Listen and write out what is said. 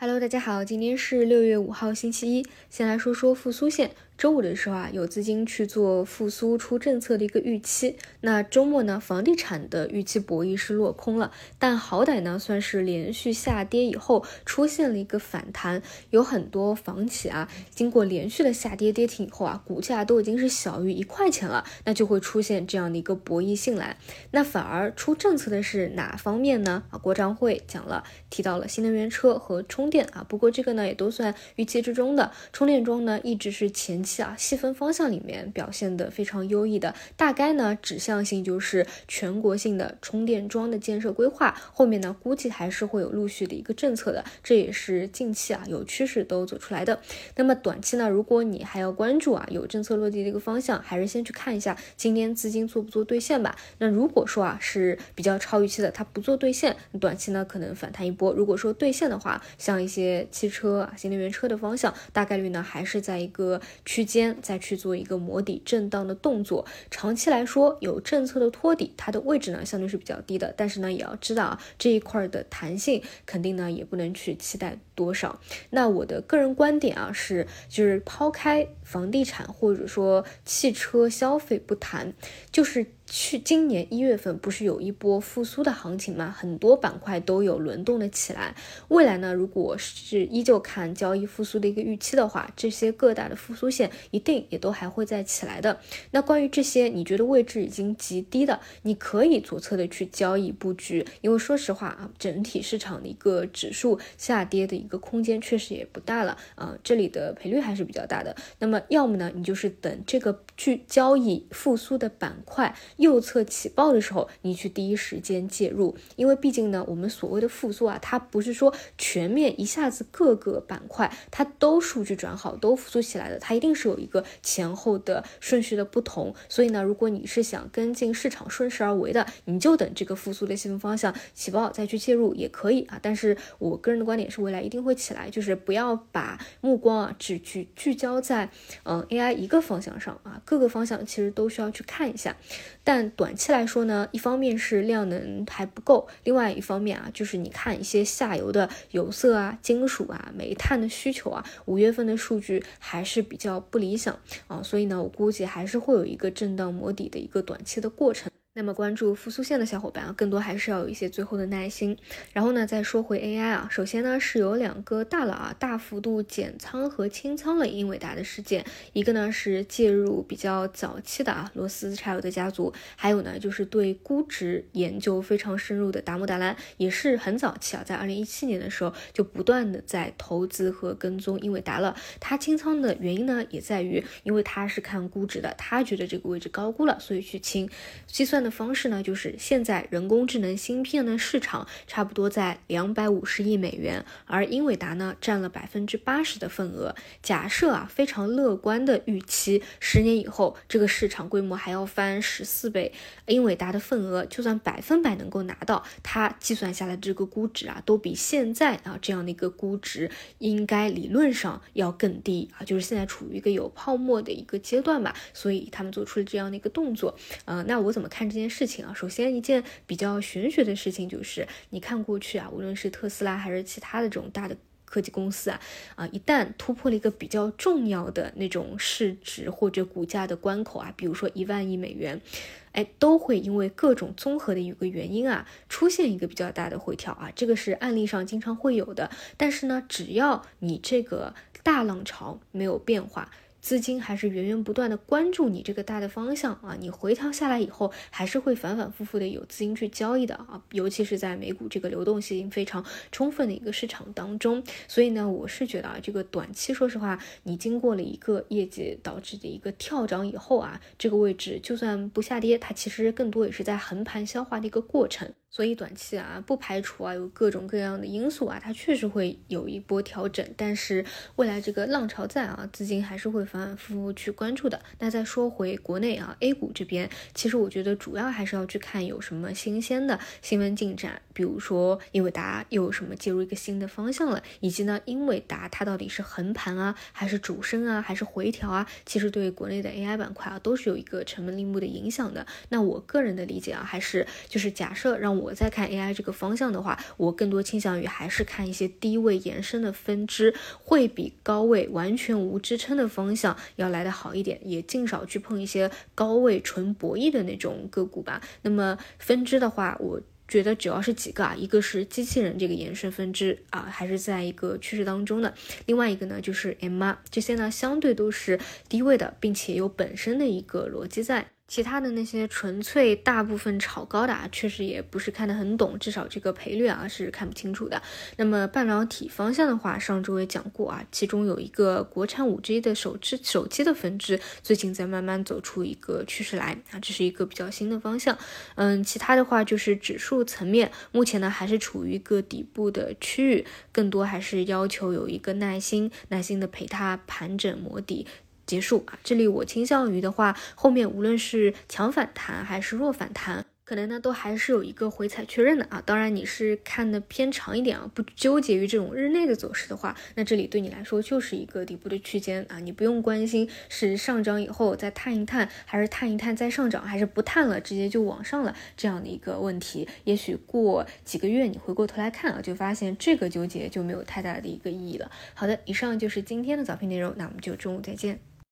Hello，大家好，今天是六月五号，星期一。先来说说复苏线。周五的时候啊，有资金去做复苏出政策的一个预期。那周末呢，房地产的预期博弈是落空了，但好歹呢，算是连续下跌以后出现了一个反弹。有很多房企啊，经过连续的下跌跌停以后啊，股价都已经是小于一块钱了，那就会出现这样的一个博弈性来。那反而出政策的是哪方面呢？啊，国常会讲了，提到了新能源车和充电啊。不过这个呢，也都算预期之中的。充电桩呢，一直是前。啊，细分方向里面表现的非常优异的，大概呢指向性就是全国性的充电桩的建设规划，后面呢估计还是会有陆续的一个政策的，这也是近期啊有趋势都走出来的。那么短期呢，如果你还要关注啊有政策落地的一个方向，还是先去看一下今天资金做不做兑现吧。那如果说啊是比较超预期的，它不做兑现，短期呢可能反弹一波。如果说兑现的话，像一些汽车啊新能源车的方向，大概率呢还是在一个。区间再去做一个磨底震荡的动作，长期来说有政策的托底，它的位置呢相对是比较低的，但是呢也要知道啊这一块的弹性肯定呢也不能去期待多少。那我的个人观点啊是，就是抛开房地产或者说汽车消费不谈，就是。去今年一月份不是有一波复苏的行情吗？很多板块都有轮动的起来。未来呢，如果是依旧看交易复苏的一个预期的话，这些各大的复苏线一定也都还会再起来的。那关于这些，你觉得位置已经极低的，你可以左侧的去交易布局，因为说实话啊，整体市场的一个指数下跌的一个空间确实也不大了啊，这里的赔率还是比较大的。那么要么呢，你就是等这个去交易复苏的板块。右侧起爆的时候，你去第一时间介入，因为毕竟呢，我们所谓的复苏啊，它不是说全面一下子各个板块它都数据转好都复苏起来的，它一定是有一个前后的顺序的不同。所以呢，如果你是想跟进市场顺势而为的，你就等这个复苏的细分方向起爆再去介入也可以啊。但是我个人的观点是，未来一定会起来，就是不要把目光啊只去聚焦在嗯 AI 一个方向上啊，各个方向其实都需要去看一下。但短期来说呢，一方面是量能还不够，另外一方面啊，就是你看一些下游的有色啊、金属啊、煤炭的需求啊，五月份的数据还是比较不理想啊，所以呢，我估计还是会有一个震荡摸底的一个短期的过程。那么关注复苏线的小伙伴啊，更多还是要有一些最后的耐心。然后呢，再说回 AI 啊，首先呢是有两个大佬啊大幅度减仓和清仓了英伟达的事件，一个呢是介入比较早期的啊罗斯柴尔德家族，还有呢就是对估值研究非常深入的达摩达兰，也是很早期啊，在二零一七年的时候就不断的在投资和跟踪英伟达了。他清仓的原因呢，也在于因为他是看估值的，他觉得这个位置高估了，所以去清计算的。方式呢，就是现在人工智能芯片的市场差不多在两百五十亿美元，而英伟达呢占了百分之八十的份额。假设啊非常乐观的预期，十年以后这个市场规模还要翻十四倍，英伟达的份额就算百分百能够拿到，它计算下来这个估值啊，都比现在啊这样的一个估值应该理论上要更低啊，就是现在处于一个有泡沫的一个阶段吧，所以他们做出了这样的一个动作。呃，那我怎么看这？件事情啊，首先一件比较玄学的事情就是，你看过去啊，无论是特斯拉还是其他的这种大的科技公司啊，啊，一旦突破了一个比较重要的那种市值或者股价的关口啊，比如说一万亿美元，哎，都会因为各种综合的一个原因啊，出现一个比较大的回调啊，这个是案例上经常会有的。但是呢，只要你这个大浪潮没有变化。资金还是源源不断的关注你这个大的方向啊，你回调下来以后，还是会反反复复的有资金去交易的啊，尤其是在美股这个流动性非常充分的一个市场当中，所以呢，我是觉得啊，这个短期说实话，你经过了一个业绩导致的一个跳涨以后啊，这个位置就算不下跌，它其实更多也是在横盘消化的一个过程。所以短期啊，不排除啊有各种各样的因素啊，它确实会有一波调整。但是未来这个浪潮在啊，资金还是会反反复复去关注的。那再说回国内啊，A 股这边，其实我觉得主要还是要去看有什么新鲜的新闻进展，比如说英伟达又有什么介入一个新的方向了，以及呢，英伟达它到底是横盘啊，还是主升啊，还是回调啊？其实对国内的 AI 板块啊，都是有一个成本立木的影响的。那我个人的理解啊，还是就是假设让我。在看 AI 这个方向的话，我更多倾向于还是看一些低位延伸的分支，会比高位完全无支撑的方向要来的好一点，也尽少去碰一些高位纯博弈的那种个股吧。那么分支的话，我。觉得主要是几个啊，一个是机器人这个延伸分支啊，还是在一个趋势当中的；另外一个呢，就是 M R 这些呢，相对都是低位的，并且有本身的一个逻辑在。其他的那些纯粹大部分炒高的啊，确实也不是看得很懂，至少这个赔率啊是看不清楚的。那么半导体方向的话，上周也讲过啊，其中有一个国产五 G 的手机手机的分支，最近在慢慢走出一个趋势来啊，这是一个比较新的方向。嗯，其他的话就是指数层面，目前呢还是处于一个底部的区域，更多还是要求有一个耐心，耐心的陪它盘整磨底。结束啊！这里我倾向于的话，后面无论是强反弹还是弱反弹，可能呢都还是有一个回踩确认的啊。当然你是看的偏长一点啊，不纠结于这种日内的走势的话，那这里对你来说就是一个底部的区间啊。你不用关心是上涨以后再探一探，还是探一探再上涨，还是不探了直接就往上了这样的一个问题。也许过几个月你回过头来看啊，就发现这个纠结就没有太大的一个意义了。好的，以上就是今天的早评内容，那我们就中午再见。